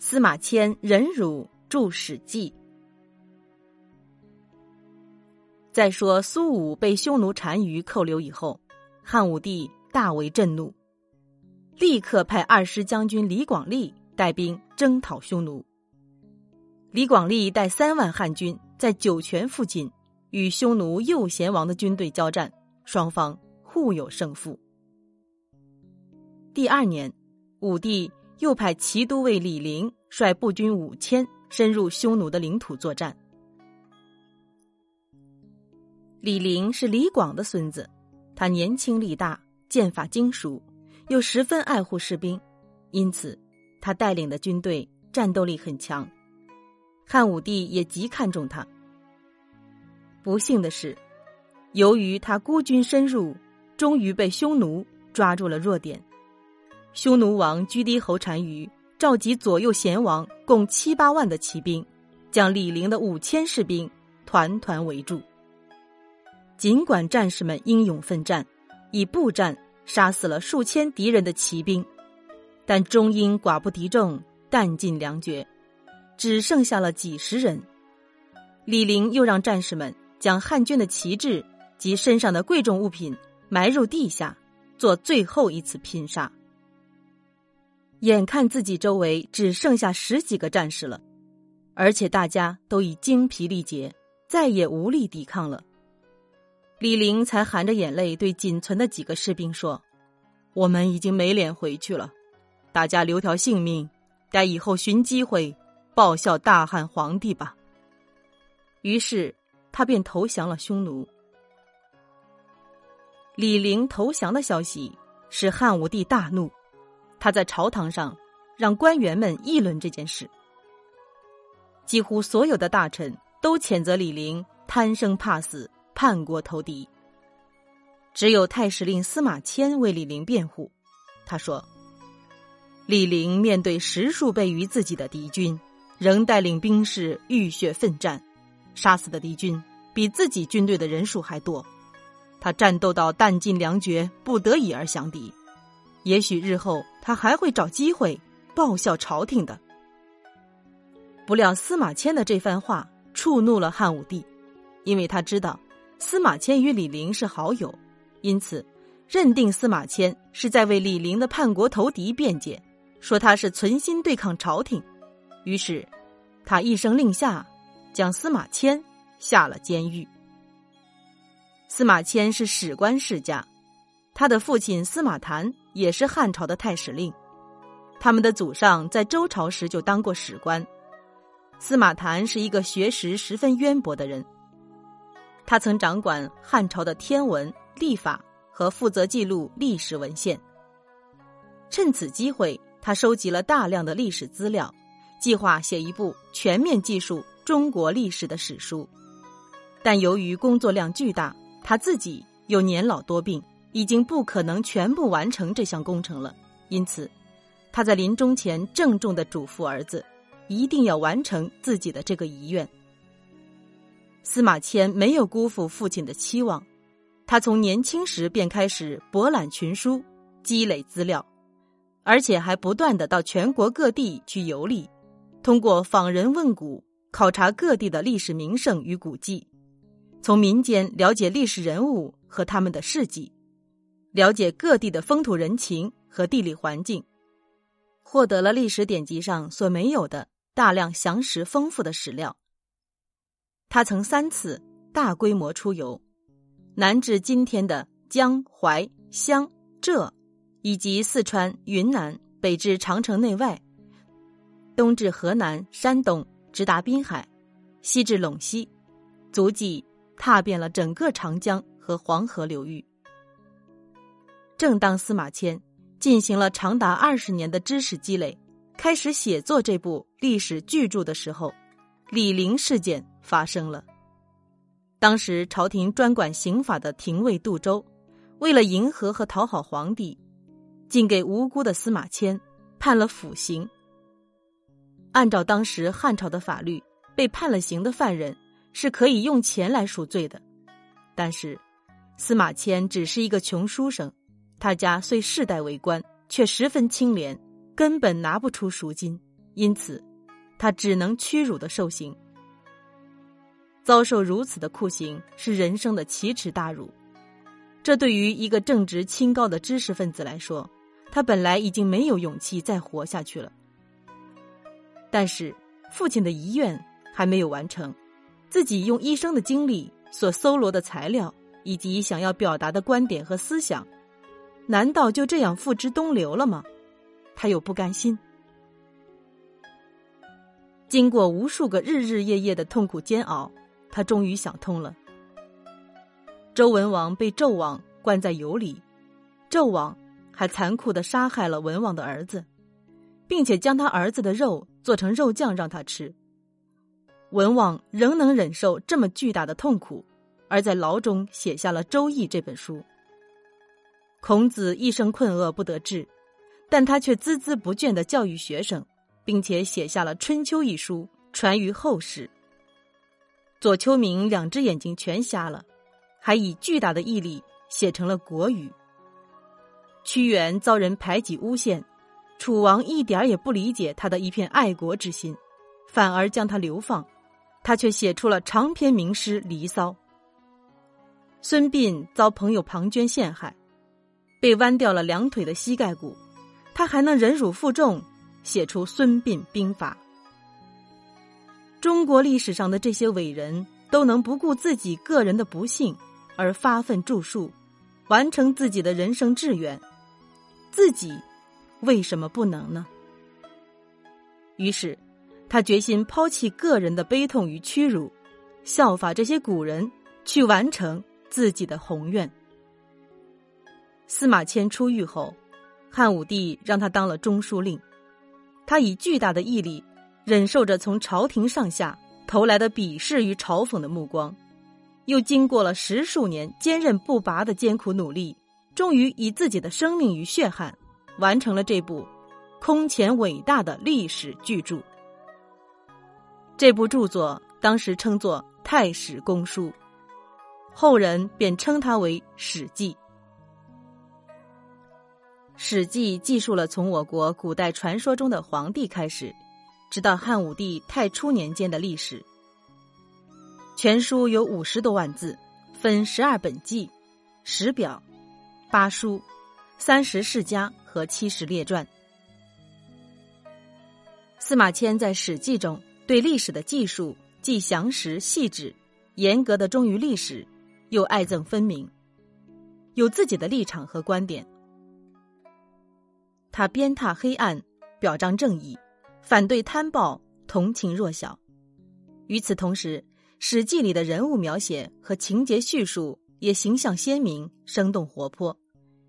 司马迁忍辱著《史记》。再说苏武被匈奴单于扣留以后，汉武帝大为震怒，立刻派二师将军李广利带兵征讨匈奴。李广利带三万汉军在酒泉附近与匈奴右贤王的军队交战，双方互有胜负。第二年，武帝又派骑都尉李陵率步军五千深入匈奴的领土作战。李陵是李广的孙子，他年轻力大，剑法精熟，又十分爱护士兵，因此他带领的军队战斗力很强。汉武帝也极看重他。不幸的是，由于他孤军深入，终于被匈奴抓住了弱点。匈奴王居低侯单于召集左右贤王共七八万的骑兵，将李陵的五千士兵团团围住。尽管战士们英勇奋战，以步战杀死了数千敌人的骑兵，但终因寡不敌众，弹尽粮绝，只剩下了几十人。李陵又让战士们将汉军的旗帜及身上的贵重物品埋入地下，做最后一次拼杀。眼看自己周围只剩下十几个战士了，而且大家都已精疲力竭，再也无力抵抗了。李陵才含着眼泪对仅存的几个士兵说：“我们已经没脸回去了，大家留条性命，待以后寻机会报效大汉皇帝吧。”于是他便投降了匈奴。李陵投降的消息使汉武帝大怒，他在朝堂上让官员们议论这件事。几乎所有的大臣都谴责李陵贪生怕死。叛国投敌，只有太史令司马迁为李陵辩护。他说：“李陵面对十数倍于自己的敌军，仍带领兵士浴血奋战，杀死的敌军比自己军队的人数还多。他战斗到弹尽粮绝，不得已而降敌。也许日后他还会找机会报效朝廷的。”不料司马迁的这番话触怒了汉武帝，因为他知道。司马迁与李陵是好友，因此认定司马迁是在为李陵的叛国投敌辩解，说他是存心对抗朝廷。于是，他一声令下，将司马迁下了监狱。司马迁是史官世家，他的父亲司马谈也是汉朝的太史令，他们的祖上在周朝时就当过史官。司马谈是一个学识十分渊博的人。他曾掌管汉朝的天文、历法和负责记录历史文献。趁此机会，他收集了大量的历史资料，计划写一部全面记述中国历史的史书。但由于工作量巨大，他自己又年老多病，已经不可能全部完成这项工程了。因此，他在临终前郑重的嘱咐儿子，一定要完成自己的这个遗愿。司马迁没有辜负父亲的期望，他从年轻时便开始博览群书，积累资料，而且还不断的到全国各地去游历，通过访人问古，考察各地的历史名胜与古迹，从民间了解历史人物和他们的事迹，了解各地的风土人情和地理环境，获得了历史典籍上所没有的大量详实丰富的史料。他曾三次大规模出游，南至今天的江淮湘浙，以及四川云南，北至长城内外，东至河南山东，直达滨海，西至陇西，足迹踏遍了整个长江和黄河流域。正当司马迁进行了长达二十年的知识积累，开始写作这部历史巨著的时候，李陵事件。发生了。当时朝廷专管刑法的廷尉杜周，为了迎合和讨好皇帝，竟给无辜的司马迁判了腐刑。按照当时汉朝的法律，被判了刑的犯人是可以用钱来赎罪的。但是司马迁只是一个穷书生，他家虽世代为官，却十分清廉，根本拿不出赎金，因此，他只能屈辱的受刑。遭受如此的酷刑是人生的奇耻大辱，这对于一个正直清高的知识分子来说，他本来已经没有勇气再活下去了。但是，父亲的遗愿还没有完成，自己用一生的经历所搜罗的材料以及想要表达的观点和思想，难道就这样付之东流了吗？他又不甘心。经过无数个日日夜夜的痛苦煎熬，他终于想通了。周文王被纣王关在油里，纣王还残酷的杀害了文王的儿子，并且将他儿子的肉做成肉酱让他吃。文王仍能忍受这么巨大的痛苦，而在牢中写下了《周易》这本书。孔子一生困厄不得志，但他却孜孜不倦的教育学生。并且写下了《春秋》一书，传于后世。左丘明两只眼睛全瞎了，还以巨大的毅力写成了《国语》。屈原遭人排挤诬陷，楚王一点也不理解他的一片爱国之心，反而将他流放，他却写出了长篇名诗《离骚》。孙膑遭朋友庞涓陷害，被弯掉了两腿的膝盖骨，他还能忍辱负重。写出《孙膑兵法》，中国历史上的这些伟人都能不顾自己个人的不幸而发奋著述，完成自己的人生志愿，自己为什么不能呢？于是，他决心抛弃个人的悲痛与屈辱，效法这些古人，去完成自己的宏愿。司马迁出狱后，汉武帝让他当了中书令。他以巨大的毅力，忍受着从朝廷上下投来的鄙视与嘲讽的目光，又经过了十数年坚韧不拔的艰苦努力，终于以自己的生命与血汗，完成了这部空前伟大的历史巨著。这部著作当时称作《太史公书》，后人便称它为《史记》。《史记》记述了从我国古代传说中的皇帝开始，直到汉武帝太初年间的历史。全书有五十多万字，分十二本纪、十表、八书、三十世家和七十列传。司马迁在《史记》中对历史的记述既详实细致，严格的忠于历史，又爱憎分明，有自己的立场和观点。他鞭挞黑暗，表彰正义，反对贪暴，同情弱小。与此同时，《史记》里的人物描写和情节叙述也形象鲜明、生动活泼，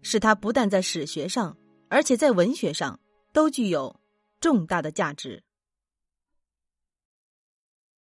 使他不但在史学上，而且在文学上都具有重大的价值。